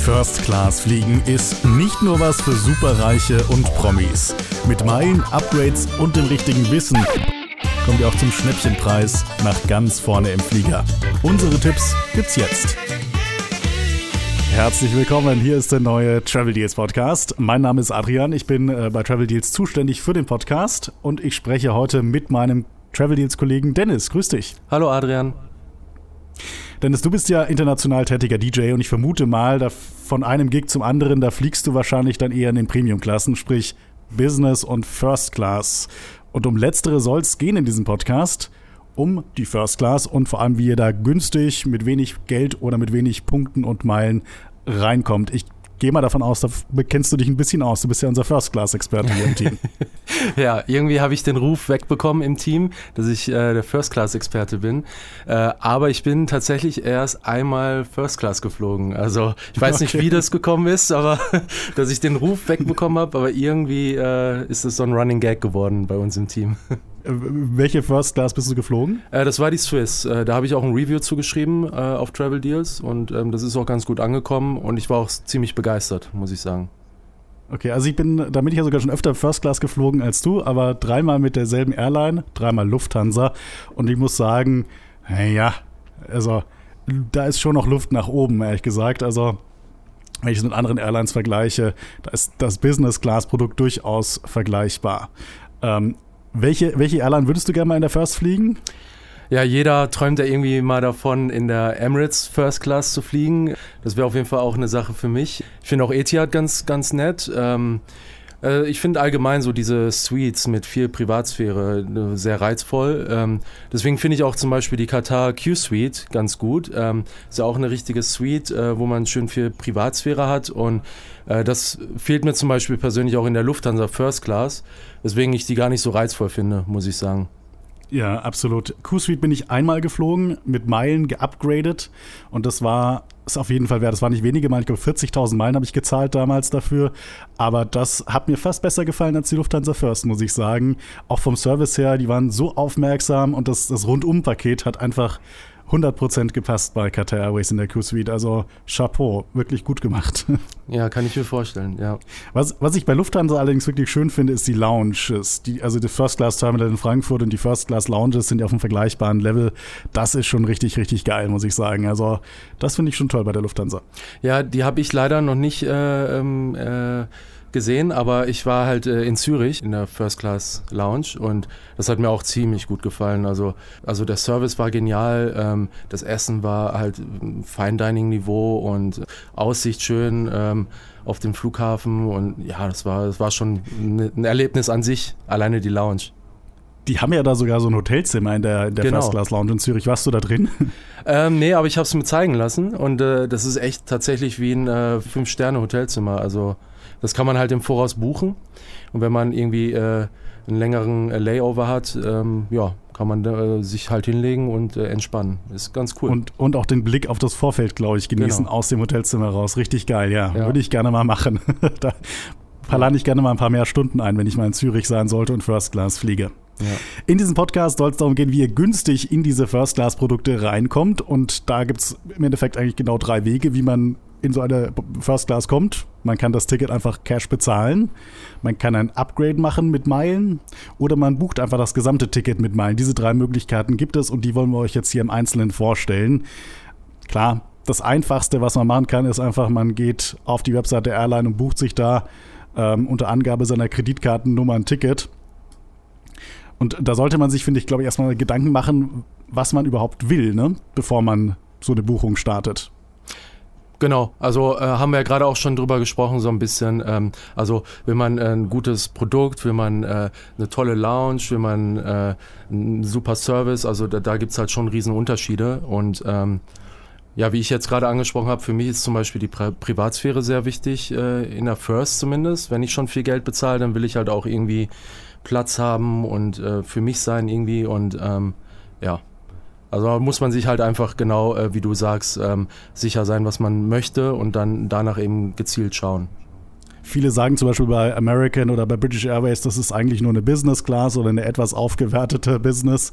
First Class fliegen ist nicht nur was für Superreiche und Promis. Mit Meilen, Upgrades und dem richtigen Wissen kommt ihr auch zum Schnäppchenpreis nach ganz vorne im Flieger. Unsere Tipps gibt's jetzt. Herzlich willkommen, hier ist der neue Travel Deals Podcast. Mein Name ist Adrian, ich bin äh, bei Travel Deals zuständig für den Podcast und ich spreche heute mit meinem Travel Deals Kollegen Dennis. Grüß dich. Hallo Adrian. Dennis, du bist ja international tätiger DJ und ich vermute mal, da von einem Gig zum anderen, da fliegst du wahrscheinlich dann eher in den Premium-Klassen, sprich Business und First Class. Und um letztere soll es gehen in diesem Podcast, um die First Class und vor allem, wie ihr da günstig mit wenig Geld oder mit wenig Punkten und Meilen reinkommt. Ich gehe mal davon aus, da kennst du dich ein bisschen aus. Du bist ja unser First-Class-Experte hier im Team. ja, irgendwie habe ich den Ruf wegbekommen im Team, dass ich äh, der First-Class-Experte bin. Äh, aber ich bin tatsächlich erst einmal First-Class geflogen. Also ich weiß okay. nicht, wie das gekommen ist, aber dass ich den Ruf wegbekommen habe. Aber irgendwie äh, ist es so ein Running Gag geworden bei uns im Team. Äh, welche First Class bist du geflogen? Äh, das war die Swiss. Äh, da habe ich auch ein Review zugeschrieben äh, auf Travel Deals und ähm, das ist auch ganz gut angekommen und ich war auch ziemlich begeistert, muss ich sagen. Okay, also ich bin, da bin ich ja sogar schon öfter First Class geflogen als du, aber dreimal mit derselben Airline, dreimal Lufthansa und ich muss sagen, ja, also da ist schon noch Luft nach oben, ehrlich gesagt. Also wenn ich es mit anderen Airlines vergleiche, da ist das Business Class Produkt durchaus vergleichbar. Ähm, welche, welche Airline würdest du gerne mal in der First fliegen? Ja, jeder träumt ja irgendwie mal davon, in der Emirates First Class zu fliegen. Das wäre auf jeden Fall auch eine Sache für mich. Ich finde auch Etihad ganz, ganz nett. Ähm, äh, ich finde allgemein so diese Suites mit viel Privatsphäre äh, sehr reizvoll. Ähm, deswegen finde ich auch zum Beispiel die Qatar Q-Suite ganz gut. Ähm, ist ja auch eine richtige Suite, äh, wo man schön viel Privatsphäre hat und das fehlt mir zum Beispiel persönlich auch in der Lufthansa First Class, weswegen ich die gar nicht so reizvoll finde, muss ich sagen. Ja, absolut. Q-Suite bin ich einmal geflogen, mit Meilen geupgradet und das war ist auf jeden Fall wert. Das war nicht wenige Meilen, ich glaube 40.000 Meilen habe ich gezahlt damals dafür, aber das hat mir fast besser gefallen als die Lufthansa First, muss ich sagen. Auch vom Service her, die waren so aufmerksam und das, das Rundum-Paket hat einfach 100% gepasst bei Qatar Airways in der Q-Suite. Also Chapeau, wirklich gut gemacht. Ja, kann ich mir vorstellen, ja. Was, was ich bei Lufthansa allerdings wirklich schön finde, ist die Lounges. Die, also die First Class Terminal in Frankfurt und die First Class Lounges sind ja auf einem vergleichbaren Level. Das ist schon richtig, richtig geil, muss ich sagen. Also das finde ich schon toll bei der Lufthansa. Ja, die habe ich leider noch nicht äh, ähm, äh, gesehen, aber ich war halt äh, in Zürich in der First Class Lounge und das hat mir auch ziemlich gut gefallen. Also, also der Service war genial, ähm, das Essen war halt Fine Dining Niveau und Aussicht schön ähm, auf den Flughafen und ja, das war, das war schon ein Erlebnis an sich, alleine die Lounge. Die haben ja da sogar so ein Hotelzimmer in der, in der genau. First Class Lounge in Zürich. Warst du da drin? Ähm, nee, aber ich habe es mir zeigen lassen und äh, das ist echt tatsächlich wie ein äh, Fünf-Sterne-Hotelzimmer. Also das kann man halt im Voraus buchen. Und wenn man irgendwie äh, einen längeren äh, Layover hat, ähm, ja, kann man äh, sich halt hinlegen und äh, entspannen. Ist ganz cool. Und, und auch den Blick auf das Vorfeld, glaube ich, genießen genau. aus dem Hotelzimmer raus. Richtig geil, ja. ja. Würde ich gerne mal machen. da plane ich gerne mal ein paar mehr Stunden ein, wenn ich mal in Zürich sein sollte und First Class fliege. Ja. In diesem Podcast soll es darum gehen, wie ihr günstig in diese First-Class-Produkte reinkommt. Und da gibt es im Endeffekt eigentlich genau drei Wege, wie man in so eine First Class kommt. Man kann das Ticket einfach Cash bezahlen. Man kann ein Upgrade machen mit Meilen oder man bucht einfach das gesamte Ticket mit Meilen. Diese drei Möglichkeiten gibt es und die wollen wir euch jetzt hier im Einzelnen vorstellen. Klar, das Einfachste, was man machen kann, ist einfach, man geht auf die Webseite der Airline und bucht sich da ähm, unter Angabe seiner Kreditkartennummer ein Ticket. Und da sollte man sich, finde ich, glaube ich, erstmal Gedanken machen, was man überhaupt will, ne? bevor man so eine Buchung startet. Genau, also äh, haben wir ja gerade auch schon drüber gesprochen, so ein bisschen. Ähm, also will man äh, ein gutes Produkt, will man äh, eine tolle Lounge, will man äh, einen super Service, also da, da gibt halt schon riesen Unterschiede. Und ähm, ja, wie ich jetzt gerade angesprochen habe, für mich ist zum Beispiel die Pri Privatsphäre sehr wichtig, äh, in der First zumindest. Wenn ich schon viel Geld bezahle, dann will ich halt auch irgendwie Platz haben und äh, für mich sein irgendwie und ähm, ja. Also muss man sich halt einfach genau, äh, wie du sagst, ähm, sicher sein, was man möchte und dann danach eben gezielt schauen. Viele sagen zum Beispiel bei American oder bei British Airways, das ist eigentlich nur eine Business Class oder eine etwas aufgewertete Business.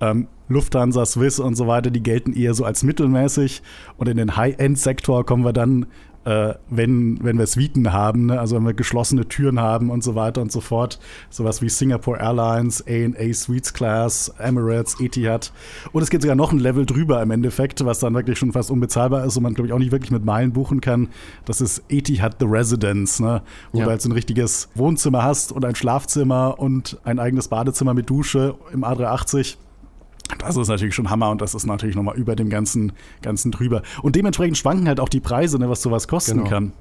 Ähm, Lufthansa, Swiss und so weiter, die gelten eher so als mittelmäßig. Und in den High-End-Sektor kommen wir dann äh, wenn, wenn wir Suiten haben, ne? also wenn wir geschlossene Türen haben und so weiter und so fort. Sowas wie Singapore Airlines, ANA Suites Class, Emirates, Etihad. Und es geht sogar noch ein Level drüber im Endeffekt, was dann wirklich schon fast unbezahlbar ist und man, glaube ich, auch nicht wirklich mit Meilen buchen kann. Das ist Etihad The Residence, ne? wo ja. du halt so ein richtiges Wohnzimmer hast und ein Schlafzimmer und ein eigenes Badezimmer mit Dusche im A380. Das ist natürlich schon Hammer und das ist natürlich nochmal über dem ganzen, ganzen drüber. Und dementsprechend schwanken halt auch die Preise, ne, was sowas kosten genau. kann.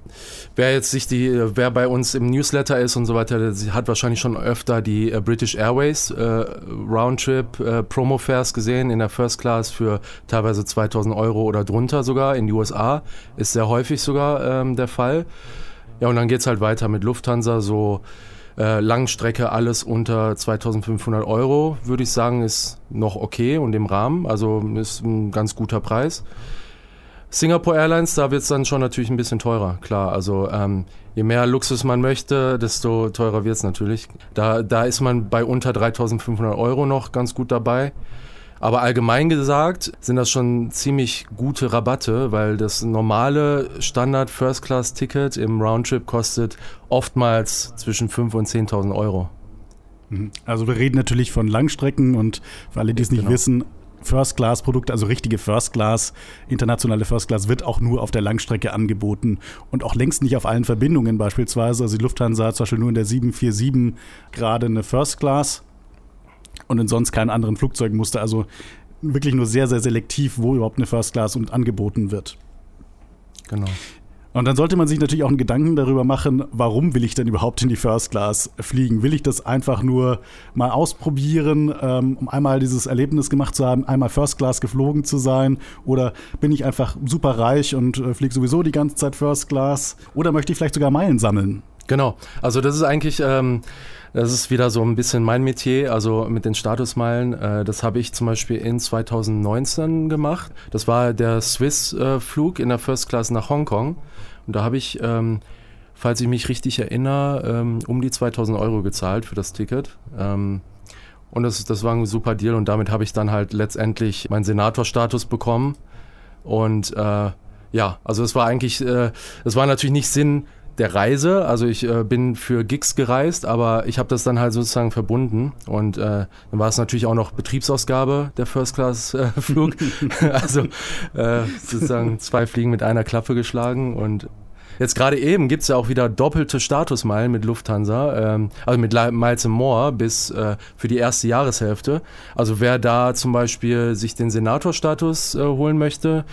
Wer jetzt sich die, wer bei uns im Newsletter ist und so weiter, der hat wahrscheinlich schon öfter die äh, British Airways äh, Roundtrip äh, Promo Fares gesehen in der First Class für teilweise 2000 Euro oder drunter sogar in die USA. Ist sehr häufig sogar ähm, der Fall. Ja, und dann geht es halt weiter mit Lufthansa so äh, Langstrecke alles unter 2500 Euro, würde ich sagen, ist noch okay und im Rahmen. Also ist ein ganz guter Preis. Singapore Airlines, da wird es dann schon natürlich ein bisschen teurer, klar. Also ähm, je mehr Luxus man möchte, desto teurer wird es natürlich. Da, da ist man bei unter 3500 Euro noch ganz gut dabei. Aber allgemein gesagt sind das schon ziemlich gute Rabatte, weil das normale Standard First Class Ticket im Roundtrip kostet oftmals zwischen 5.000 und 10.000 Euro. Mhm. Also wir reden natürlich von Langstrecken und für alle, die es nicht genau. wissen, First Class Produkte, also richtige First Class, internationale First Class wird auch nur auf der Langstrecke angeboten und auch längst nicht auf allen Verbindungen beispielsweise. Also die Lufthansa hat zum Beispiel nur in der 747 gerade eine First Class und in sonst keinen anderen Flugzeugen musste. Also wirklich nur sehr, sehr selektiv, wo überhaupt eine First Class und angeboten wird. Genau. Und dann sollte man sich natürlich auch einen Gedanken darüber machen, warum will ich denn überhaupt in die First Class fliegen? Will ich das einfach nur mal ausprobieren, ähm, um einmal dieses Erlebnis gemacht zu haben, einmal First Class geflogen zu sein? Oder bin ich einfach super reich und äh, fliege sowieso die ganze Zeit First Class? Oder möchte ich vielleicht sogar Meilen sammeln? Genau, also das ist eigentlich, ähm, das ist wieder so ein bisschen mein Metier, also mit den Statusmeilen. Äh, das habe ich zum Beispiel in 2019 gemacht. Das war der Swiss-Flug äh, in der First Class nach Hongkong. Und da habe ich, ähm, falls ich mich richtig erinnere, ähm, um die 2000 Euro gezahlt für das Ticket. Ähm, und das, das war ein super Deal und damit habe ich dann halt letztendlich meinen Senatorstatus bekommen. Und äh, ja, also es war eigentlich, äh, es war natürlich nicht Sinn der Reise. Also ich äh, bin für Gigs gereist, aber ich habe das dann halt sozusagen verbunden. Und äh, dann war es natürlich auch noch Betriebsausgabe, der First Class äh, Flug. also äh, sozusagen zwei Fliegen mit einer Klappe geschlagen. Und jetzt gerade eben gibt es ja auch wieder doppelte Statusmeilen mit Lufthansa, ähm, also mit Miles More bis äh, für die erste Jahreshälfte. Also wer da zum Beispiel sich den Senatorstatus äh, holen möchte,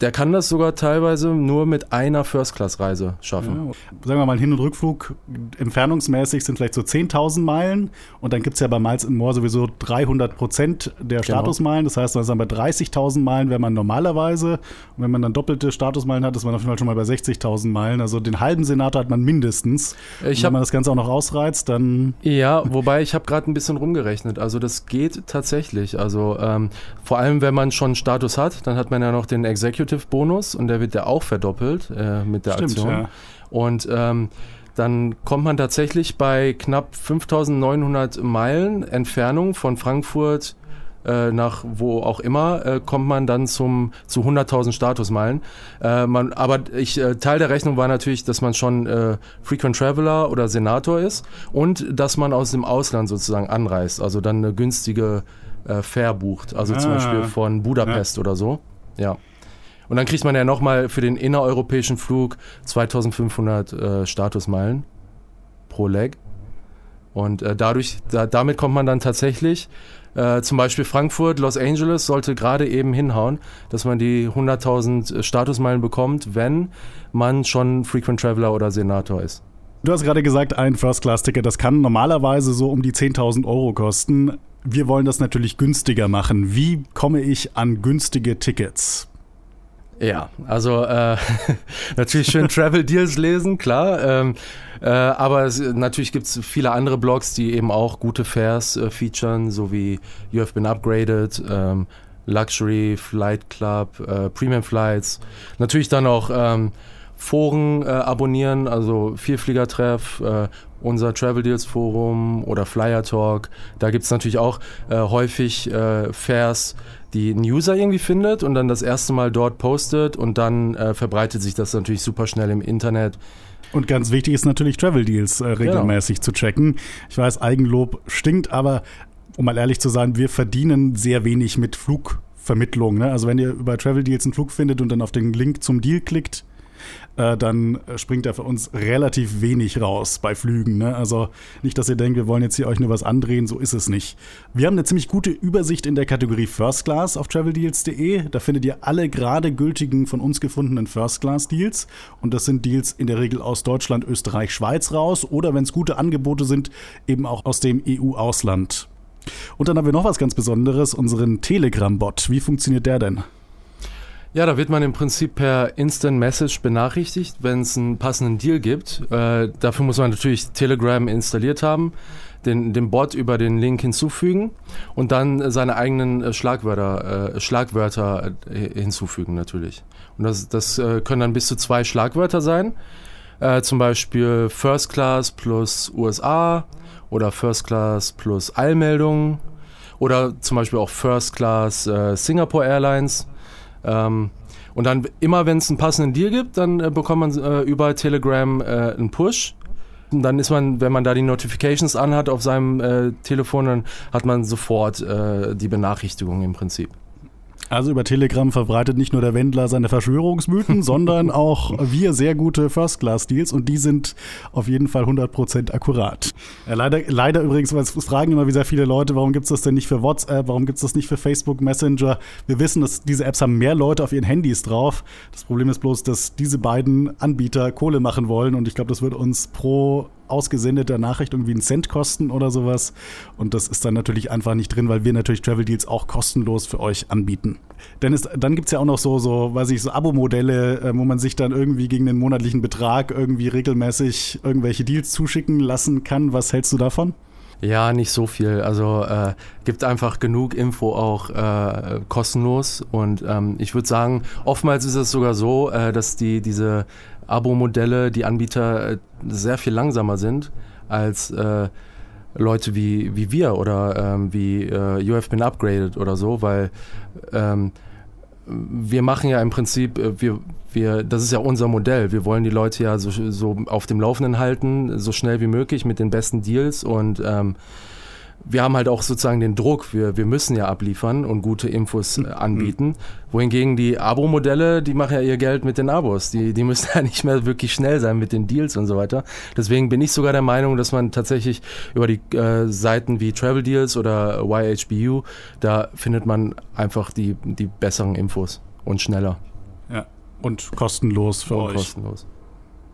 der kann das sogar teilweise nur mit einer First-Class-Reise schaffen. Ja, sagen wir mal, Hin- und Rückflug entfernungsmäßig sind vielleicht so 10.000 Meilen. Und dann gibt es ja bei Miles More sowieso 300 Prozent der genau. Statusmeilen. Das heißt, dann bei 30.000 Meilen wäre man normalerweise. Und wenn man dann doppelte Statusmeilen hat, ist man auf jeden Fall schon mal bei 60.000 Meilen. Also den halben Senator hat man mindestens. Ich wenn man das Ganze auch noch ausreizt, dann. Ja, wobei ich habe gerade ein bisschen rumgerechnet. Also das geht tatsächlich. Also ähm, vor allem, wenn man schon Status hat, dann hat man ja noch den Executive Executive-Bonus und der wird ja auch verdoppelt äh, mit der Stimmt, Aktion. Ja. Und ähm, dann kommt man tatsächlich bei knapp 5900 Meilen Entfernung von Frankfurt äh, nach wo auch immer, äh, kommt man dann zum, zu 100.000 Statusmeilen. Äh, man, aber ich, äh, Teil der Rechnung war natürlich, dass man schon äh, Frequent Traveler oder Senator ist und dass man aus dem Ausland sozusagen anreist, also dann eine günstige äh, Fare bucht, also ah, zum Beispiel von Budapest ja. oder so. Ja. Und dann kriegt man ja nochmal für den innereuropäischen Flug 2500 äh, Statusmeilen pro Leg. Und äh, dadurch, da, damit kommt man dann tatsächlich, äh, zum Beispiel Frankfurt, Los Angeles sollte gerade eben hinhauen, dass man die 100.000 Statusmeilen bekommt, wenn man schon Frequent Traveler oder Senator ist. Du hast gerade gesagt, ein First-Class-Ticket, das kann normalerweise so um die 10.000 Euro kosten. Wir wollen das natürlich günstiger machen. Wie komme ich an günstige Tickets? Ja, also äh, natürlich schön Travel Deals lesen, klar. Ähm, äh, aber es, natürlich gibt es viele andere Blogs, die eben auch gute Fares äh, featuren, so wie You Have Been Upgraded, ähm, Luxury, Flight Club, äh, Premium Flights. Natürlich dann auch ähm, Foren äh, abonnieren, also Vielfliegertreff, äh, unser Travel Deals Forum oder Flyer Talk. Da gibt es natürlich auch äh, häufig äh, Fares, die ein User irgendwie findet und dann das erste Mal dort postet und dann äh, verbreitet sich das natürlich super schnell im Internet. Und ganz wichtig ist natürlich Travel Deals äh, regelmäßig genau. zu checken. Ich weiß, Eigenlob stinkt, aber um mal ehrlich zu sein, wir verdienen sehr wenig mit Flugvermittlung. Ne? Also wenn ihr über Travel Deals einen Flug findet und dann auf den Link zum Deal klickt, äh, dann springt da für uns relativ wenig raus bei Flügen. Ne? Also nicht, dass ihr denkt, wir wollen jetzt hier euch nur was andrehen, so ist es nicht. Wir haben eine ziemlich gute Übersicht in der Kategorie First Class auf traveldeals.de. Da findet ihr alle gerade gültigen von uns gefundenen First Class Deals. Und das sind Deals in der Regel aus Deutschland, Österreich, Schweiz raus oder wenn es gute Angebote sind, eben auch aus dem EU-Ausland. Und dann haben wir noch was ganz Besonderes, unseren Telegram-Bot. Wie funktioniert der denn? Ja, da wird man im Prinzip per Instant Message benachrichtigt, wenn es einen passenden Deal gibt. Äh, dafür muss man natürlich Telegram installiert haben, den, den Bot über den Link hinzufügen und dann seine eigenen äh, Schlagwörter, äh, Schlagwörter äh, hinzufügen natürlich. Und das, das äh, können dann bis zu zwei Schlagwörter sein. Äh, zum Beispiel First Class plus USA oder First Class plus Eilmeldungen oder zum Beispiel auch First Class Singapore Airlines ähm, und dann immer, wenn es einen passenden Deal gibt, dann äh, bekommt man äh, über Telegram äh, einen Push. Und dann ist man, wenn man da die Notifications anhat auf seinem äh, Telefon, dann hat man sofort äh, die Benachrichtigung im Prinzip. Also über Telegram verbreitet nicht nur der Wendler seine Verschwörungsmythen, sondern auch wir sehr gute First-Class-Deals und die sind auf jeden Fall 100% akkurat. Ja, leider, leider übrigens, weil es fragen immer wieder viele Leute, warum gibt es das denn nicht für WhatsApp, warum gibt es das nicht für Facebook Messenger? Wir wissen, dass diese Apps haben mehr Leute auf ihren Handys drauf. Das Problem ist bloß, dass diese beiden Anbieter Kohle machen wollen und ich glaube, das wird uns pro ausgesendete Nachricht irgendwie einen Cent kosten oder sowas. Und das ist dann natürlich einfach nicht drin, weil wir natürlich Travel Deals auch kostenlos für euch anbieten. Denn es, dann gibt es ja auch noch so, so, weiß ich, so Abo-Modelle, äh, wo man sich dann irgendwie gegen den monatlichen Betrag irgendwie regelmäßig irgendwelche Deals zuschicken lassen kann. Was hältst du davon? Ja, nicht so viel. Also äh, gibt einfach genug Info auch äh, kostenlos. Und ähm, ich würde sagen, oftmals ist es sogar so, äh, dass die diese Abo-Modelle, die Anbieter äh, sehr viel langsamer sind als äh, Leute wie, wie wir oder ähm, wie äh, You Have Been Upgraded oder so, weil ähm, wir machen ja im Prinzip, äh, wir, wir, das ist ja unser Modell. Wir wollen die Leute ja so, so auf dem Laufenden halten, so schnell wie möglich mit den besten Deals und ähm, wir haben halt auch sozusagen den Druck, wir, wir müssen ja abliefern und gute Infos äh, mhm. anbieten. Wohingegen die Abo-Modelle, die machen ja ihr Geld mit den Abos. Die, die müssen ja nicht mehr wirklich schnell sein mit den Deals und so weiter. Deswegen bin ich sogar der Meinung, dass man tatsächlich über die äh, Seiten wie Travel Deals oder YHBU, da findet man einfach die, die besseren Infos und schneller. Ja, und kostenlos für und euch. Kostenlos.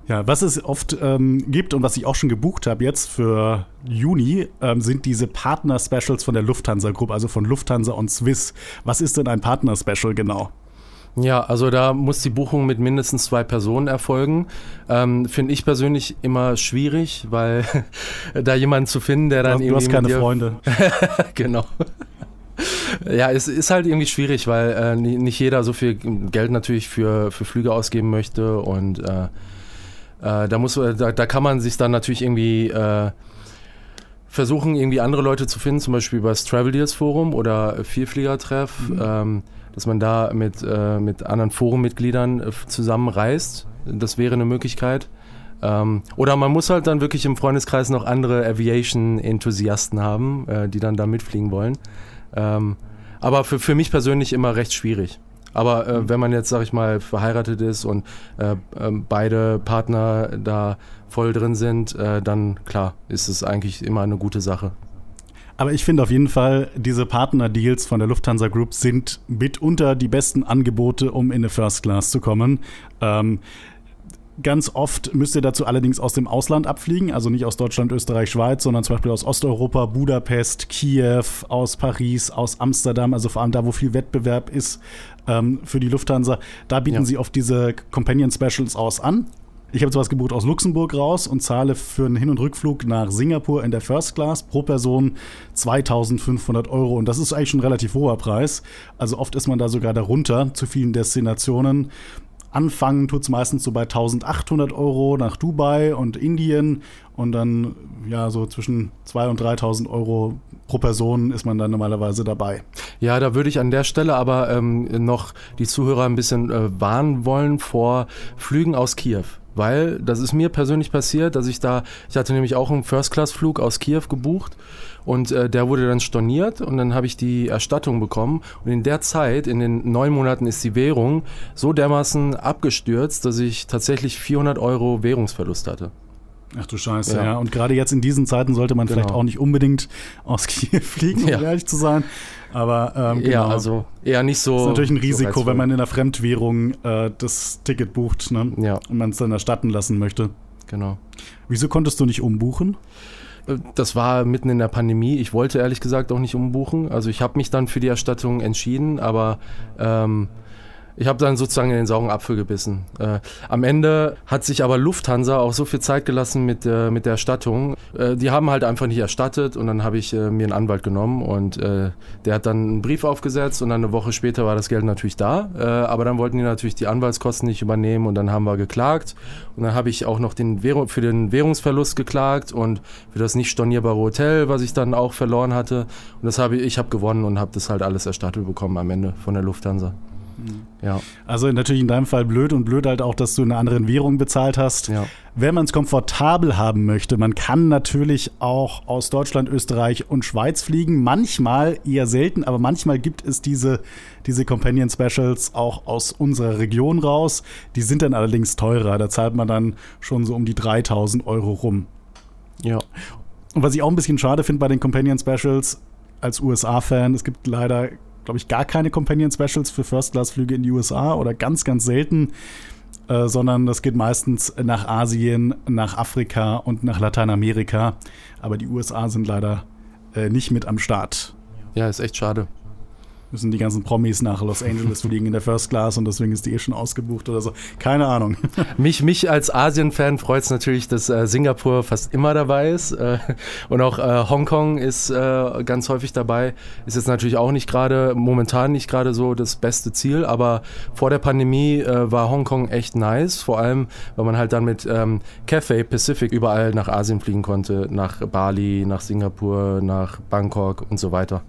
Ja, was es oft ähm, gibt und was ich auch schon gebucht habe jetzt für Juni, ähm, sind diese Partner-Specials von der Lufthansa Group, also von Lufthansa und Swiss. Was ist denn ein Partner-Special genau? Ja, also da muss die Buchung mit mindestens zwei Personen erfolgen. Ähm, Finde ich persönlich immer schwierig, weil da jemanden zu finden, der dann du, irgendwie. Du hast keine Freunde. genau. Ja, es ist halt irgendwie schwierig, weil äh, nicht jeder so viel Geld natürlich für, für Flüge ausgeben möchte und äh, äh, da, muss, da, da kann man sich dann natürlich irgendwie äh, versuchen, irgendwie andere Leute zu finden, zum Beispiel über das Travel Deals Forum oder Vielfliegertreff, mhm. ähm, dass man da mit, äh, mit anderen Forummitgliedern äh, zusammenreist. Das wäre eine Möglichkeit. Ähm, oder man muss halt dann wirklich im Freundeskreis noch andere Aviation-Enthusiasten haben, äh, die dann da mitfliegen wollen. Ähm, aber für, für mich persönlich immer recht schwierig. Aber äh, wenn man jetzt, sag ich mal, verheiratet ist und äh, äh, beide Partner da voll drin sind, äh, dann klar, ist es eigentlich immer eine gute Sache. Aber ich finde auf jeden Fall, diese Partner-Deals von der Lufthansa Group sind mitunter die besten Angebote, um in eine First Class zu kommen. Ähm, Ganz oft müsst ihr dazu allerdings aus dem Ausland abfliegen, also nicht aus Deutschland, Österreich, Schweiz, sondern zum Beispiel aus Osteuropa, Budapest, Kiew, aus Paris, aus Amsterdam, also vor allem da, wo viel Wettbewerb ist ähm, für die Lufthansa. Da bieten ja. sie oft diese Companion Specials aus an. Ich habe sowas gebucht aus Luxemburg raus und zahle für einen Hin- und Rückflug nach Singapur in der First Class pro Person 2500 Euro. Und das ist eigentlich schon ein relativ hoher Preis. Also oft ist man da sogar darunter zu vielen Destinationen. Anfangen tut es meistens so bei 1800 Euro nach Dubai und Indien und dann ja so zwischen 2.000 und 3.000 Euro pro Person ist man dann normalerweise dabei. Ja, da würde ich an der Stelle aber ähm, noch die Zuhörer ein bisschen äh, warnen wollen vor Flügen aus Kiew weil das ist mir persönlich passiert, dass ich da, ich hatte nämlich auch einen First-Class-Flug aus Kiew gebucht und äh, der wurde dann storniert und dann habe ich die Erstattung bekommen. Und in der Zeit, in den neun Monaten, ist die Währung so dermaßen abgestürzt, dass ich tatsächlich 400 Euro Währungsverlust hatte. Ach du Scheiße, ja. ja. Und gerade jetzt in diesen Zeiten sollte man genau. vielleicht auch nicht unbedingt aus Kiew fliegen, um ja. ehrlich zu sein. Aber ähm, genau. Ja, also eher nicht so. Das ist natürlich ein Risiko, so wenn man in der Fremdwährung äh, das Ticket bucht ne? ja. und man es dann erstatten lassen möchte. Genau. Wieso konntest du nicht umbuchen? Das war mitten in der Pandemie. Ich wollte ehrlich gesagt auch nicht umbuchen. Also ich habe mich dann für die Erstattung entschieden, aber ähm, ich habe dann sozusagen in den sauren Apfel gebissen. Äh, am Ende hat sich aber Lufthansa auch so viel Zeit gelassen mit, äh, mit der Erstattung. Äh, die haben halt einfach nicht erstattet und dann habe ich äh, mir einen Anwalt genommen und äh, der hat dann einen Brief aufgesetzt und dann eine Woche später war das Geld natürlich da. Äh, aber dann wollten die natürlich die Anwaltskosten nicht übernehmen und dann haben wir geklagt. Und dann habe ich auch noch den Währung, für den Währungsverlust geklagt und für das nicht stornierbare Hotel, was ich dann auch verloren hatte. Und das habe ich, ich habe gewonnen und habe das halt alles erstattet bekommen am Ende von der Lufthansa. Ja. Also natürlich in deinem Fall blöd und blöd halt auch, dass du in einer anderen Währung bezahlt hast. Ja. Wenn man es komfortabel haben möchte, man kann natürlich auch aus Deutschland, Österreich und Schweiz fliegen. Manchmal, eher selten, aber manchmal gibt es diese, diese Companion Specials auch aus unserer Region raus. Die sind dann allerdings teurer. Da zahlt man dann schon so um die 3000 Euro rum. Ja. Und was ich auch ein bisschen schade finde bei den Companion Specials als USA-Fan, es gibt leider glaube ich, gar keine Companion Specials für First-Class-Flüge in die USA oder ganz, ganz selten, äh, sondern das geht meistens nach Asien, nach Afrika und nach Lateinamerika. Aber die USA sind leider äh, nicht mit am Start. Ja, ist echt schade müssen die ganzen Promis nach Los Angeles fliegen in der First Class und deswegen ist die eh schon ausgebucht oder so. Keine Ahnung. Mich, mich als Asien-Fan freut es natürlich, dass äh, Singapur fast immer dabei ist äh, und auch äh, Hongkong ist äh, ganz häufig dabei. Ist jetzt natürlich auch nicht gerade, momentan nicht gerade so das beste Ziel, aber vor der Pandemie äh, war Hongkong echt nice, vor allem, weil man halt dann mit ähm, Cathay Pacific überall nach Asien fliegen konnte, nach Bali, nach Singapur, nach Bangkok und so weiter.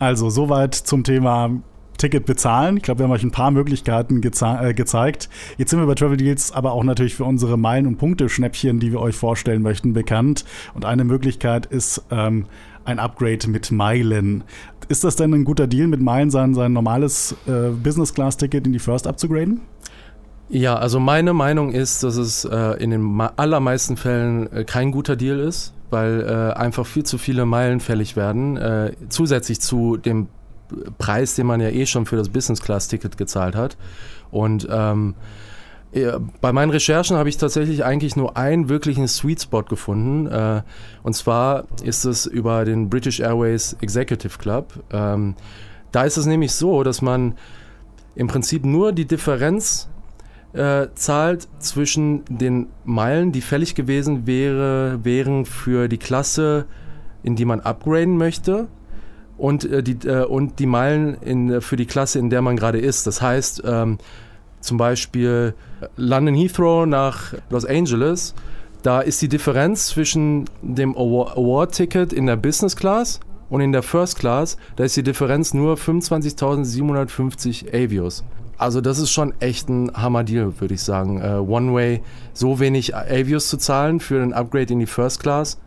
Also soweit zum Thema Ticket bezahlen. Ich glaube, wir haben euch ein paar Möglichkeiten äh, gezeigt. Jetzt sind wir bei Travel Deals aber auch natürlich für unsere Meilen- und Punkte-Schnäppchen, die wir euch vorstellen möchten, bekannt. Und eine Möglichkeit ist ähm, ein Upgrade mit Meilen. Ist das denn ein guter Deal, mit Meilen sein, sein normales äh, Business-Class-Ticket in die First abzugraden? Ja, also meine Meinung ist, dass es äh, in den allermeisten Fällen äh, kein guter Deal ist weil äh, einfach viel zu viele Meilen fällig werden, äh, zusätzlich zu dem Preis, den man ja eh schon für das Business Class Ticket gezahlt hat. Und ähm, bei meinen Recherchen habe ich tatsächlich eigentlich nur einen wirklichen Sweet Spot gefunden. Äh, und zwar ist es über den British Airways Executive Club. Ähm, da ist es nämlich so, dass man im Prinzip nur die Differenz äh, zahlt zwischen den Meilen, die fällig gewesen wäre, wären für die Klasse, in die man upgraden möchte, und, äh, die, äh, und die Meilen in, für die Klasse, in der man gerade ist. Das heißt, ähm, zum Beispiel London Heathrow nach Los Angeles, da ist die Differenz zwischen dem Award-Ticket in der Business Class und in der First Class, da ist die Differenz nur 25.750 Avios. Also das ist schon echt ein Hammer-Deal, würde ich sagen. Äh, One-Way, so wenig Avios zu zahlen für ein Upgrade in die First Class.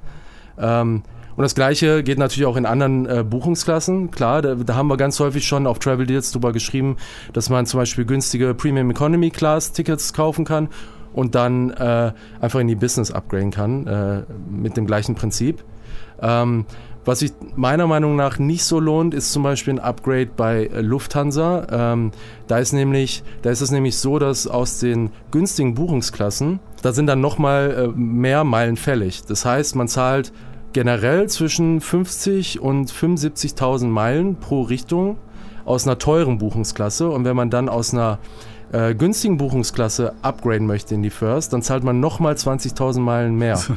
Ähm, und das gleiche geht natürlich auch in anderen äh, Buchungsklassen. Klar, da, da, haben wir ganz häufig schon auf Travel Deals drüber geschrieben, dass man zum Beispiel günstige Premium Economy Class Tickets kaufen kann und dann äh, einfach in die Business upgraden kann äh, mit dem gleichen Prinzip. Ähm, was sich meiner Meinung nach nicht so lohnt, ist zum Beispiel ein Upgrade bei äh, Lufthansa. Ähm, da ist nämlich, da ist es nämlich so, dass aus den günstigen Buchungsklassen, da sind dann nochmal äh, mehr Meilen fällig. Das heißt, man zahlt generell zwischen 50 und 75.000 Meilen pro Richtung aus einer teuren Buchungsklasse. Und wenn man dann aus einer äh, günstigen Buchungsklasse upgraden möchte in die First, dann zahlt man nochmal 20.000 Meilen mehr.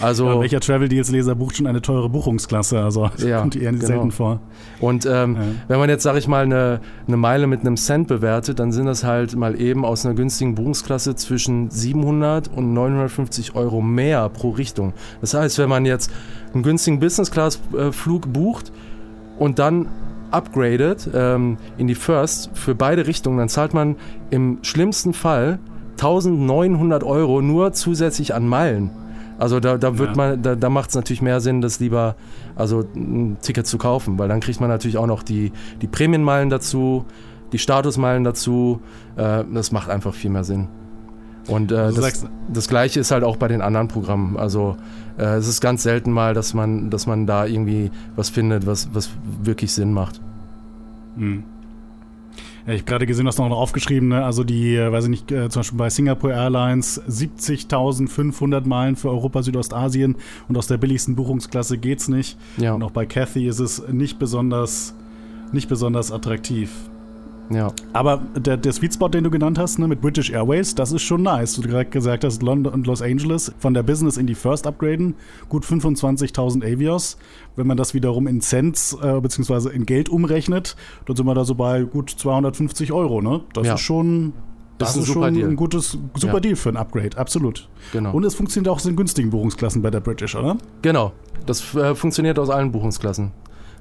Also ja, welcher Travel Deals Leser bucht schon eine teure Buchungsklasse? Also das ja, kommt eher genau. selten vor. Und ähm, ja. wenn man jetzt, sage ich mal, eine, eine Meile mit einem Cent bewertet, dann sind das halt mal eben aus einer günstigen Buchungsklasse zwischen 700 und 950 Euro mehr pro Richtung. Das heißt, wenn man jetzt einen günstigen Business-Class-Flug äh, bucht und dann upgradet ähm, in die First für beide Richtungen, dann zahlt man im schlimmsten Fall 1900 Euro nur zusätzlich an Meilen. Also da, da wird ja. man, da, da macht es natürlich mehr Sinn, das lieber, also ein Ticket zu kaufen, weil dann kriegt man natürlich auch noch die, die Prämienmeilen dazu, die Statusmeilen dazu. Äh, das macht einfach viel mehr Sinn. Und äh, also das, das, gleiche ist halt auch bei den anderen Programmen. Also äh, es ist ganz selten mal, dass man, dass man da irgendwie was findet, was, was wirklich Sinn macht. Hm. Ja, ich habe gerade gesehen, du hast noch aufgeschrieben, ne? also die, äh, weiß ich nicht, äh, zum Beispiel bei Singapore Airlines 70.500 Meilen für Europa, Südostasien und aus der billigsten Buchungsklasse geht's nicht. Ja. Und auch bei Cathy ist es nicht besonders, nicht besonders attraktiv. Ja. Aber der, der Sweet Spot, den du genannt hast, ne, mit British Airways, das ist schon nice. Du gerade gesagt hast, London und Los Angeles von der Business in die First upgraden, gut 25.000 Avios. Wenn man das wiederum in Cents äh, bzw. in Geld umrechnet, dann sind wir da so bei gut 250 Euro. Ne? Das ja. ist schon das, das ist, ein schon Deal. ein gutes, super ja. Deal für ein Upgrade, absolut. Genau. Und es funktioniert auch in günstigen Buchungsklassen bei der British, oder? Genau. Das äh, funktioniert aus allen Buchungsklassen.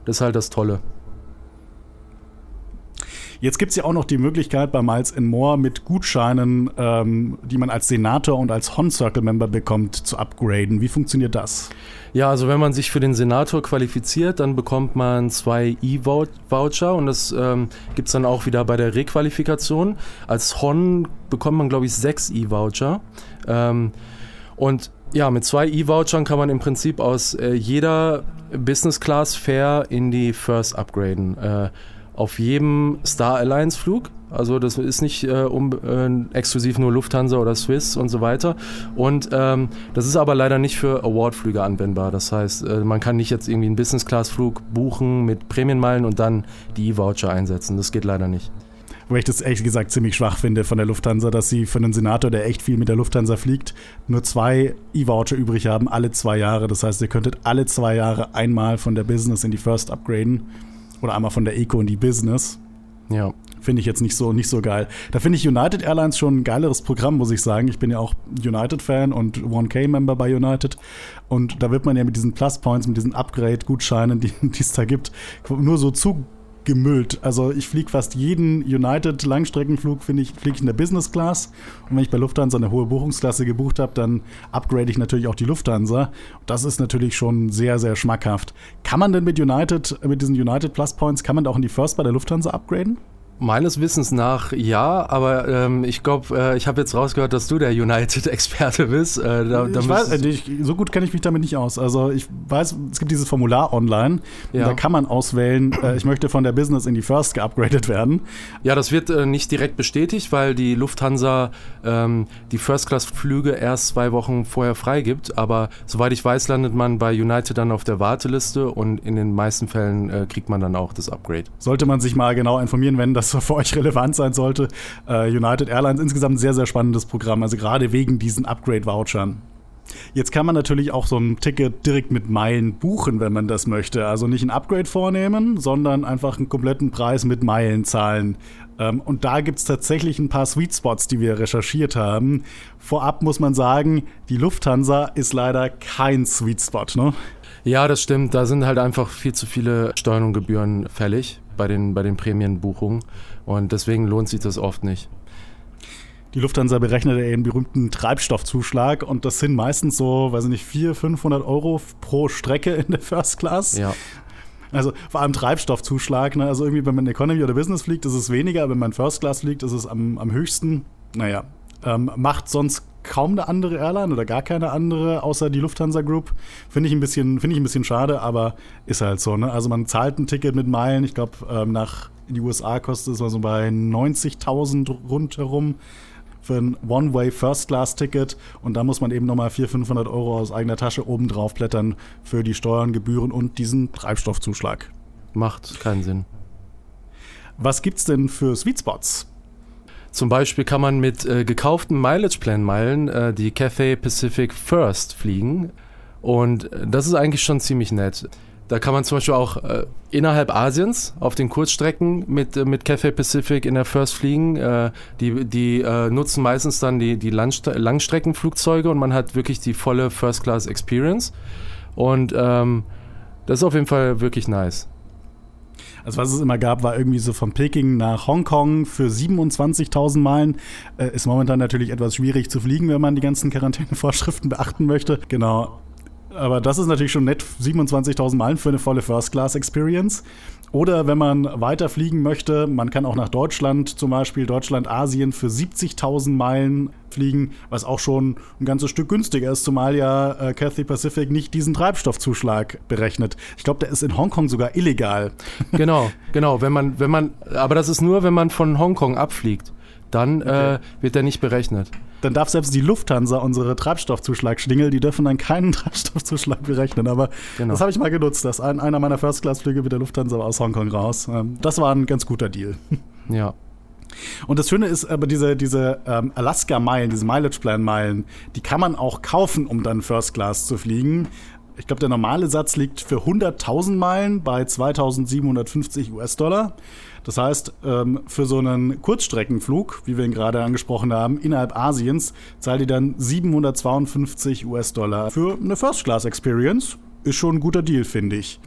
Das ist halt das Tolle. Jetzt gibt es ja auch noch die Möglichkeit bei Miles More mit Gutscheinen, ähm, die man als Senator und als Hon Circle Member bekommt, zu upgraden. Wie funktioniert das? Ja, also wenn man sich für den Senator qualifiziert, dann bekommt man zwei E-Voucher und das ähm, gibt es dann auch wieder bei der Requalifikation. Als Hon bekommt man, glaube ich, sechs E-Voucher. Ähm, und ja, mit zwei E-Vouchern kann man im Prinzip aus äh, jeder Business Class Fare in die First upgraden. Äh, auf jedem Star Alliance Flug. Also das ist nicht äh, um, äh, exklusiv nur Lufthansa oder Swiss und so weiter. Und ähm, das ist aber leider nicht für Award-Flüge anwendbar. Das heißt, äh, man kann nicht jetzt irgendwie einen Business-Class-Flug buchen mit Prämienmeilen und dann die E-Voucher einsetzen. Das geht leider nicht. Wo ich das ehrlich gesagt ziemlich schwach finde von der Lufthansa, dass sie für einen Senator, der echt viel mit der Lufthansa fliegt, nur zwei E-Voucher übrig haben, alle zwei Jahre. Das heißt, ihr könntet alle zwei Jahre einmal von der Business in die First upgraden oder einmal von der Eco in die Business. Ja. Finde ich jetzt nicht so, nicht so geil. Da finde ich United Airlines schon ein geileres Programm, muss ich sagen. Ich bin ja auch United-Fan und 1K-Member bei United. Und da wird man ja mit diesen Plus-Points, mit diesen Upgrade-Gutscheinen, die es da gibt, nur so zu gemüllt. Also ich fliege fast jeden United Langstreckenflug, finde ich, fliege ich in der Business Class. Und wenn ich bei Lufthansa eine hohe Buchungsklasse gebucht habe, dann upgrade ich natürlich auch die Lufthansa. Das ist natürlich schon sehr, sehr schmackhaft. Kann man denn mit United, mit diesen United Plus Points, kann man da auch in die First bei der Lufthansa upgraden? Meines Wissens nach ja, aber ähm, ich glaube, äh, ich habe jetzt rausgehört, dass du der United-Experte bist. Äh, da, da ich weiß, äh, ich, so gut kenne ich mich damit nicht aus. Also ich weiß, es gibt dieses Formular online, ja. da kann man auswählen, äh, ich möchte von der Business in die First geupgradet werden. Ja, das wird äh, nicht direkt bestätigt, weil die Lufthansa ähm, die First-Class-Flüge erst zwei Wochen vorher freigibt. Aber soweit ich weiß, landet man bei United dann auf der Warteliste und in den meisten Fällen äh, kriegt man dann auch das Upgrade. Sollte man sich mal genau informieren, wenn das für euch relevant sein sollte. Uh, United Airlines insgesamt ein sehr, sehr spannendes Programm, also gerade wegen diesen Upgrade-Vouchern. Jetzt kann man natürlich auch so ein Ticket direkt mit Meilen buchen, wenn man das möchte. Also nicht ein Upgrade vornehmen, sondern einfach einen kompletten Preis mit Meilen zahlen. Ähm, und da gibt es tatsächlich ein paar Sweet Spots, die wir recherchiert haben. Vorab muss man sagen, die Lufthansa ist leider kein Sweet Spot, ne? Ja, das stimmt. Da sind halt einfach viel zu viele Steuern und Gebühren fällig bei den, bei den Prämienbuchungen. Und deswegen lohnt sich das oft nicht. Die Lufthansa berechnet ja ihren berühmten Treibstoffzuschlag und das sind meistens so, weiß ich nicht, 400, 500 Euro pro Strecke in der First Class. Ja. Also vor allem Treibstoffzuschlag. Ne? Also irgendwie, wenn man Economy oder Business fliegt, ist es weniger. Wenn man First Class fliegt, ist es am, am höchsten. Naja, ähm, macht sonst kaum eine andere Airline oder gar keine andere, außer die Lufthansa Group. Finde ich, ein bisschen, find ich ein bisschen schade, aber ist halt so. Ne? Also man zahlt ein Ticket mit Meilen. Ich glaube, ähm, nach in die USA kostet es mal so bei 90.000 rundherum für ein One-Way First-Class-Ticket und da muss man eben nochmal 400, 500 Euro aus eigener Tasche oben drauf blättern für die Steuern, Gebühren und diesen Treibstoffzuschlag. Macht keinen Sinn. Was gibt's denn für Sweet Spots? Zum Beispiel kann man mit äh, gekauften Mileage-Plan-Meilen äh, die Cathay Pacific First fliegen. Und äh, das ist eigentlich schon ziemlich nett. Da kann man zum Beispiel auch äh, innerhalb Asiens auf den Kurzstrecken mit, äh, mit Cathay Pacific in der First fliegen. Äh, die die äh, nutzen meistens dann die, die Langstreckenflugzeuge und man hat wirklich die volle First Class Experience. Und ähm, das ist auf jeden Fall wirklich nice. Also was es immer gab, war irgendwie so von Peking nach Hongkong für 27.000 Meilen. Äh, ist momentan natürlich etwas schwierig zu fliegen, wenn man die ganzen Quarantänevorschriften beachten möchte. Genau. Aber das ist natürlich schon nett, 27.000 Meilen für eine volle First-Class-Experience. Oder wenn man weiter fliegen möchte, man kann auch nach Deutschland zum Beispiel, Deutschland, Asien für 70.000 Meilen fliegen, was auch schon ein ganzes Stück günstiger ist, zumal ja äh, Cathay Pacific nicht diesen Treibstoffzuschlag berechnet. Ich glaube, der ist in Hongkong sogar illegal. Genau, genau. Wenn man, wenn man, aber das ist nur, wenn man von Hongkong abfliegt. Dann okay. äh, wird der nicht berechnet dann darf selbst die Lufthansa unsere Treibstoffzuschlag-Schlingel, die dürfen dann keinen Treibstoffzuschlag berechnen. Aber genau. das habe ich mal genutzt. Das ein, einer meiner First-Class-Flüge mit der Lufthansa aus Hongkong raus. Ähm, das war ein ganz guter Deal. Ja. Und das Schöne ist aber diese, diese ähm, Alaska-Meilen, diese Mileage-Plan-Meilen, die kann man auch kaufen, um dann First Class zu fliegen. Ich glaube, der normale Satz liegt für 100.000 Meilen bei 2.750 US-Dollar. Das heißt, ähm, für so einen Kurzstreckenflug, wie wir ihn gerade angesprochen haben, innerhalb Asiens, zahlt ihr dann 752 US-Dollar. Für eine First-Class-Experience ist schon ein guter Deal, finde ich.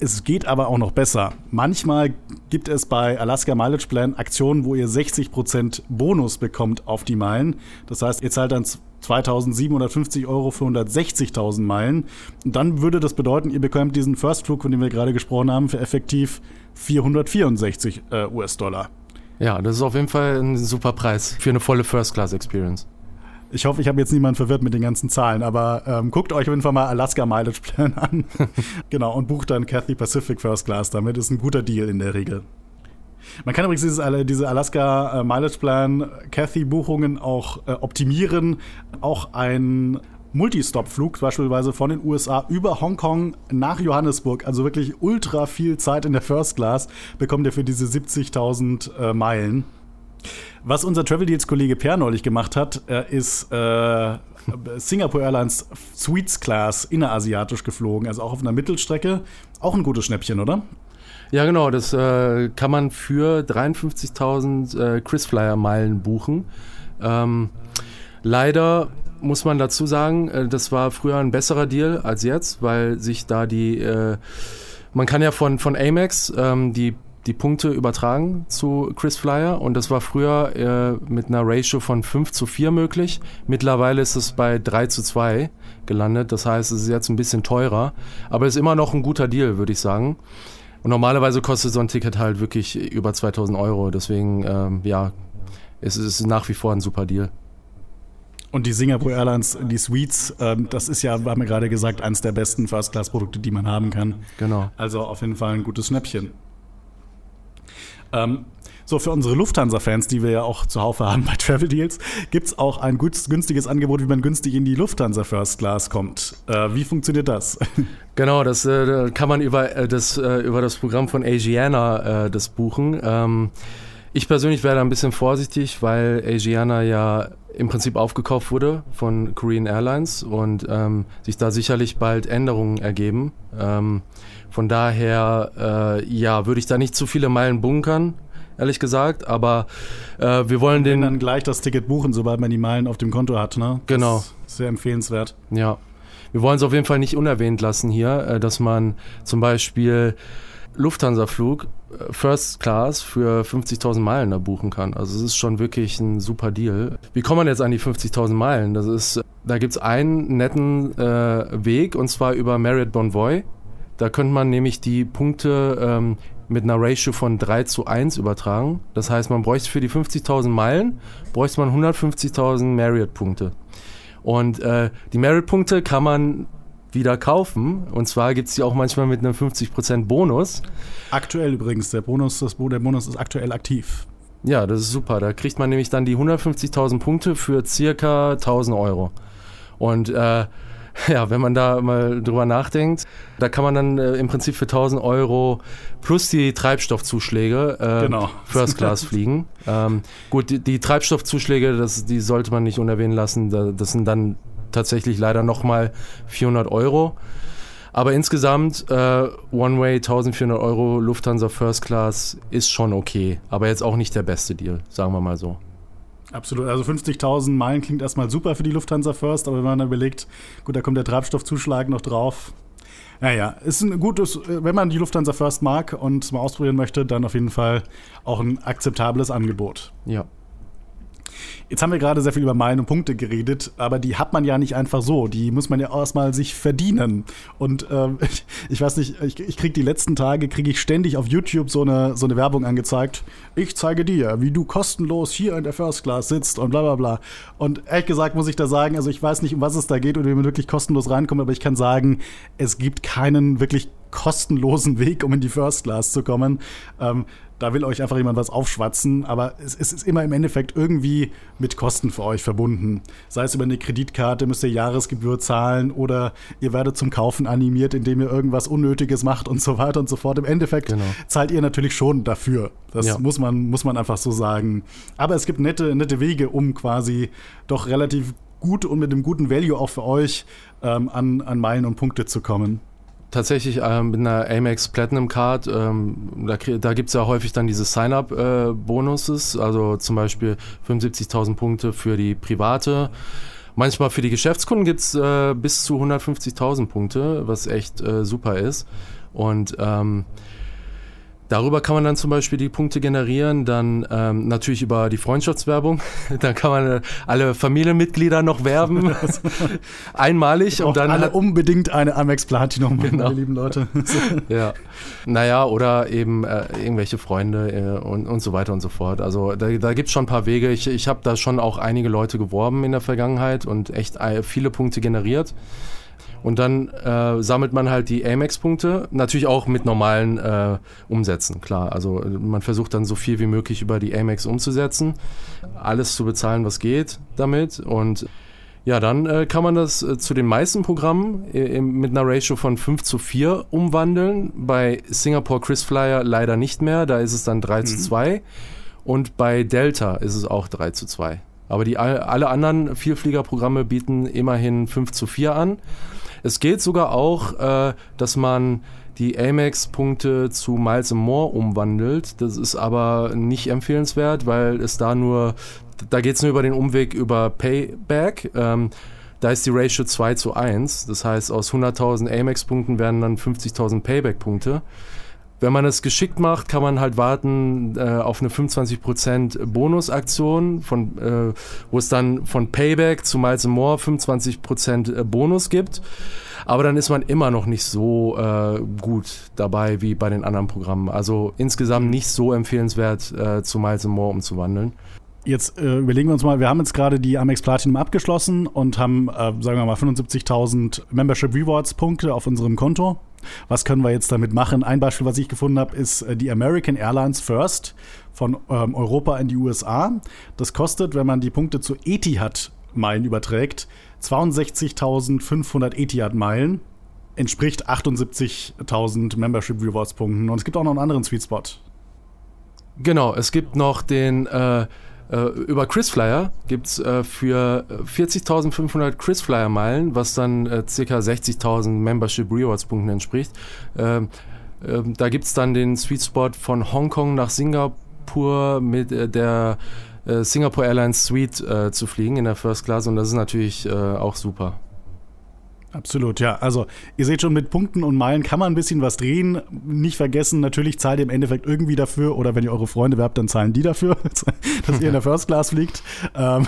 Es geht aber auch noch besser. Manchmal gibt es bei Alaska Mileage Plan Aktionen, wo ihr 60% Bonus bekommt auf die Meilen. Das heißt, ihr zahlt dann 2750 Euro für 160.000 Meilen. Und dann würde das bedeuten, ihr bekommt diesen First-Flug, von dem wir gerade gesprochen haben, für effektiv 464 äh, US-Dollar. Ja, das ist auf jeden Fall ein super Preis für eine volle First-Class-Experience. Ich hoffe, ich habe jetzt niemanden verwirrt mit den ganzen Zahlen, aber ähm, guckt euch auf jeden Fall mal Alaska Mileage Plan an. genau, und bucht dann Cathay Pacific First Class damit. Ist ein guter Deal in der Regel. Man kann übrigens dieses, diese Alaska äh, Mileage Plan Cathy Buchungen auch äh, optimieren. Auch ein Multistop-Flug beispielsweise von den USA über Hongkong nach Johannesburg, also wirklich ultra viel Zeit in der First Class, bekommt ihr für diese 70.000 äh, Meilen. Was unser Travel Deals Kollege Per neulich gemacht hat, ist äh, Singapore Airlines Suites Class innerasiatisch geflogen, also auch auf einer Mittelstrecke. Auch ein gutes Schnäppchen, oder? Ja, genau. Das äh, kann man für 53.000 äh, KrisFlyer-Meilen buchen. Ähm, leider muss man dazu sagen, äh, das war früher ein besserer Deal als jetzt, weil sich da die, äh, man kann ja von, von Amex ähm, die die Punkte übertragen zu Chris Flyer und das war früher äh, mit einer Ratio von 5 zu 4 möglich. Mittlerweile ist es bei 3 zu 2 gelandet, das heißt, es ist jetzt ein bisschen teurer, aber es ist immer noch ein guter Deal, würde ich sagen. Und normalerweise kostet so ein Ticket halt wirklich über 2000 Euro, deswegen, ähm, ja, es ist nach wie vor ein super Deal. Und die Singapore Airlines, die Suites, ähm, das ist ja, haben wir gerade gesagt, eines der besten First-Class-Produkte, die man haben kann. Genau. Also auf jeden Fall ein gutes Schnäppchen. Ähm, so, für unsere Lufthansa-Fans, die wir ja auch zuhause haben bei Travel Deals, gibt es auch ein günstiges Angebot, wie man günstig in die Lufthansa First Class kommt. Äh, wie funktioniert das? Genau, das äh, kann man über, äh, das, äh, über das Programm von Asiana äh, das buchen. Ähm, ich persönlich wäre da ein bisschen vorsichtig, weil Asiana ja im Prinzip aufgekauft wurde von Korean Airlines und ähm, sich da sicherlich bald Änderungen ergeben. Ähm, von daher, äh, ja, würde ich da nicht zu viele Meilen bunkern, ehrlich gesagt, aber äh, wir wollen den. dann gleich das Ticket buchen, sobald man die Meilen auf dem Konto hat, ne? Das genau. Ist sehr empfehlenswert. Ja. Wir wollen es auf jeden Fall nicht unerwähnt lassen hier, äh, dass man zum Beispiel Lufthansa-Flug äh, First Class für 50.000 Meilen da buchen kann. Also es ist schon wirklich ein super Deal. Wie kommt man jetzt an die 50.000 Meilen? Das ist, da gibt es einen netten äh, Weg und zwar über Marriott Bonvoy. Da könnte man nämlich die Punkte ähm, mit einer Ratio von 3 zu 1 übertragen. Das heißt, man bräuchte für die 50.000 Meilen, bräuchte man 150.000 Marriott-Punkte. Und äh, die Marriott-Punkte kann man wieder kaufen. Und zwar gibt es die auch manchmal mit einem 50% Bonus. Aktuell übrigens, der Bonus, das, der Bonus ist aktuell aktiv. Ja, das ist super. Da kriegt man nämlich dann die 150.000 Punkte für circa 1000 Euro. Und äh, ja, wenn man da mal drüber nachdenkt, da kann man dann äh, im Prinzip für 1000 Euro plus die Treibstoffzuschläge äh, genau. First Class fliegen. Ähm, gut, die, die Treibstoffzuschläge, das, die sollte man nicht unerwähnen lassen. Das sind dann tatsächlich leider nochmal 400 Euro. Aber insgesamt äh, One-Way 1400 Euro Lufthansa First Class ist schon okay. Aber jetzt auch nicht der beste Deal, sagen wir mal so. Absolut. Also 50.000 Meilen klingt erstmal super für die Lufthansa First, aber wenn man dann überlegt, gut, da kommt der Treibstoffzuschlag noch drauf. Naja, ist ein gutes, wenn man die Lufthansa First mag und mal ausprobieren möchte, dann auf jeden Fall auch ein akzeptables Angebot. Ja. Jetzt haben wir gerade sehr viel über Meilen und Punkte geredet, aber die hat man ja nicht einfach so. Die muss man ja erstmal sich verdienen. Und ähm, ich, ich, weiß nicht, ich, ich kriege die letzten Tage, kriege ich ständig auf YouTube so eine, so eine Werbung angezeigt. Ich zeige dir, wie du kostenlos hier in der First Class sitzt und bla bla bla. Und ehrlich gesagt muss ich da sagen, also ich weiß nicht, um was es da geht oder wie man wirklich kostenlos reinkommt, aber ich kann sagen, es gibt keinen wirklich kostenlosen Weg, um in die First Class zu kommen. Ähm, da will euch einfach jemand was aufschwatzen, aber es, es, ist immer im Endeffekt irgendwie mit Kosten für euch verbunden. Sei es über eine Kreditkarte, müsst ihr Jahresgebühr zahlen oder ihr werdet zum Kaufen animiert, indem ihr irgendwas Unnötiges macht und so weiter und so fort. Im Endeffekt genau. zahlt ihr natürlich schon dafür. Das ja. muss, man, muss man einfach so sagen. Aber es gibt nette, nette Wege, um quasi doch relativ gut und mit einem guten Value auch für euch ähm, an, an Meilen und Punkte zu kommen tatsächlich ähm, mit einer Amex Platinum Card, ähm, da, da gibt es ja häufig dann diese Sign-up-Bonuses, äh, also zum Beispiel 75.000 Punkte für die private. Manchmal für die Geschäftskunden gibt es äh, bis zu 150.000 Punkte, was echt äh, super ist. Und ähm, Darüber kann man dann zum Beispiel die Punkte generieren, dann ähm, natürlich über die Freundschaftswerbung. dann kann man äh, alle Familienmitglieder noch werben. Einmalig. Und dann alle unbedingt eine Amex Platinum, genau. meine lieben Leute. ja. Naja, oder eben äh, irgendwelche Freunde äh, und, und so weiter und so fort. Also da, da gibt es schon ein paar Wege. Ich, ich habe da schon auch einige Leute geworben in der Vergangenheit und echt äh, viele Punkte generiert. Und dann äh, sammelt man halt die Amex-Punkte, natürlich auch mit normalen äh, Umsätzen, klar. Also man versucht dann so viel wie möglich über die Amex umzusetzen, alles zu bezahlen, was geht damit. Und ja, dann äh, kann man das äh, zu den meisten Programmen äh, mit einer Ratio von 5 zu 4 umwandeln. Bei Singapore Chris Flyer leider nicht mehr, da ist es dann 3 mhm. zu 2. Und bei Delta ist es auch 3 zu 2. Aber die, alle anderen Vielfliegerprogramme bieten immerhin 5 zu 4 an. Es geht sogar auch, äh, dass man die Amex-Punkte zu Miles More umwandelt. Das ist aber nicht empfehlenswert, weil es da nur, da geht es nur über den Umweg über Payback. Ähm, da ist die Ratio 2 zu 1. Das heißt, aus 100.000 Amex-Punkten werden dann 50.000 Payback-Punkte. Wenn man es geschickt macht, kann man halt warten äh, auf eine 25% Bonusaktion, von, äh, wo es dann von Payback zu Miles More 25% äh, Bonus gibt. Aber dann ist man immer noch nicht so äh, gut dabei wie bei den anderen Programmen. Also insgesamt nicht so empfehlenswert, äh, zu Miles More umzuwandeln. Jetzt äh, überlegen wir uns mal, wir haben jetzt gerade die Amex Platinum abgeschlossen und haben, äh, sagen wir mal, 75.000 Membership Rewards Punkte auf unserem Konto. Was können wir jetzt damit machen? Ein Beispiel, was ich gefunden habe, ist äh, die American Airlines First von ähm, Europa in die USA. Das kostet, wenn man die Punkte zu Etihad Meilen überträgt, 62.500 Etihad-Meilen entspricht 78.000 Membership Rewards Punkten. Und es gibt auch noch einen anderen Sweet Spot. Genau, es gibt noch den äh, äh, über ChrisFlyer gibt es äh, für 40.500 ChrisFlyer-Meilen, was dann äh, ca. 60.000 Membership Rewards Punkten entspricht. Ähm, ähm, da gibt es dann den Sweet Spot von Hongkong nach Singapur mit äh, der äh, Singapore Airlines Suite äh, zu fliegen in der First Class und das ist natürlich äh, auch super. Absolut, ja. Also ihr seht schon, mit Punkten und Meilen kann man ein bisschen was drehen. Nicht vergessen, natürlich zahlt ihr im Endeffekt irgendwie dafür oder wenn ihr eure Freunde werbt, dann zahlen die dafür, dass ihr in der First Class fliegt. Ähm,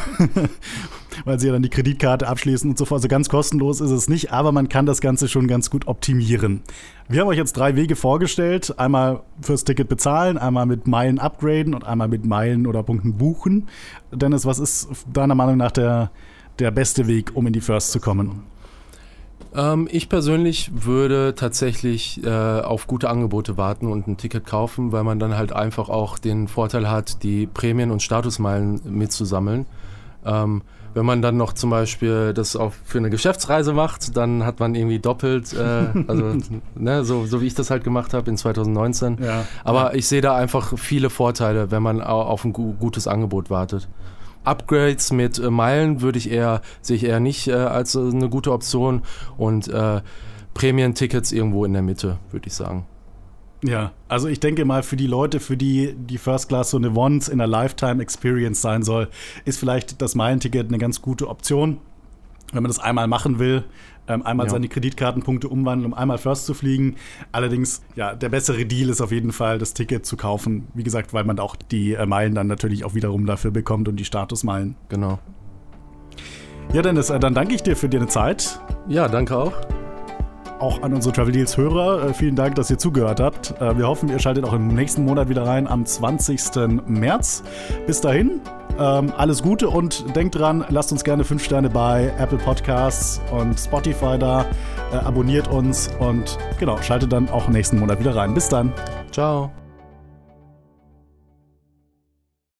weil sie ja dann die Kreditkarte abschließen und so fort. Also ganz kostenlos ist es nicht, aber man kann das Ganze schon ganz gut optimieren. Wir haben euch jetzt drei Wege vorgestellt. Einmal fürs Ticket bezahlen, einmal mit Meilen upgraden und einmal mit Meilen oder Punkten buchen. Dennis, was ist deiner Meinung nach der, der beste Weg, um in die First zu kommen? Ähm, ich persönlich würde tatsächlich äh, auf gute Angebote warten und ein Ticket kaufen, weil man dann halt einfach auch den Vorteil hat, die Prämien und Statusmeilen mitzusammeln. Ähm, wenn man dann noch zum Beispiel das auch für eine Geschäftsreise macht, dann hat man irgendwie doppelt, äh, also ne, so, so wie ich das halt gemacht habe in 2019. Ja. Aber ich sehe da einfach viele Vorteile, wenn man auf ein gutes Angebot wartet. Upgrades mit äh, Meilen würde ich eher, sehe ich eher nicht äh, als äh, eine gute Option und äh, Prämientickets irgendwo in der Mitte, würde ich sagen. Ja, also ich denke mal, für die Leute, für die die First Class so eine Once in a Lifetime Experience sein soll, ist vielleicht das Meilenticket eine ganz gute Option. Wenn man das einmal machen will, ähm, einmal ja. seine Kreditkartenpunkte umwandeln, um einmal First zu fliegen. Allerdings, ja, der bessere Deal ist auf jeden Fall, das Ticket zu kaufen. Wie gesagt, weil man auch die äh, Meilen dann natürlich auch wiederum dafür bekommt und die Statusmeilen. Genau. Ja, Dennis, äh, dann danke ich dir für deine Zeit. Ja, danke auch auch an unsere Travel Deals Hörer. Äh, vielen Dank, dass ihr zugehört habt. Wir hoffen, ihr schaltet auch im nächsten Monat wieder rein am 20. März. Bis dahin, ähm, alles Gute und denkt dran, lasst uns gerne 5 Sterne bei Apple Podcasts und Spotify da. Äh, abonniert uns und genau, schaltet dann auch nächsten Monat wieder rein. Bis dann. Ciao.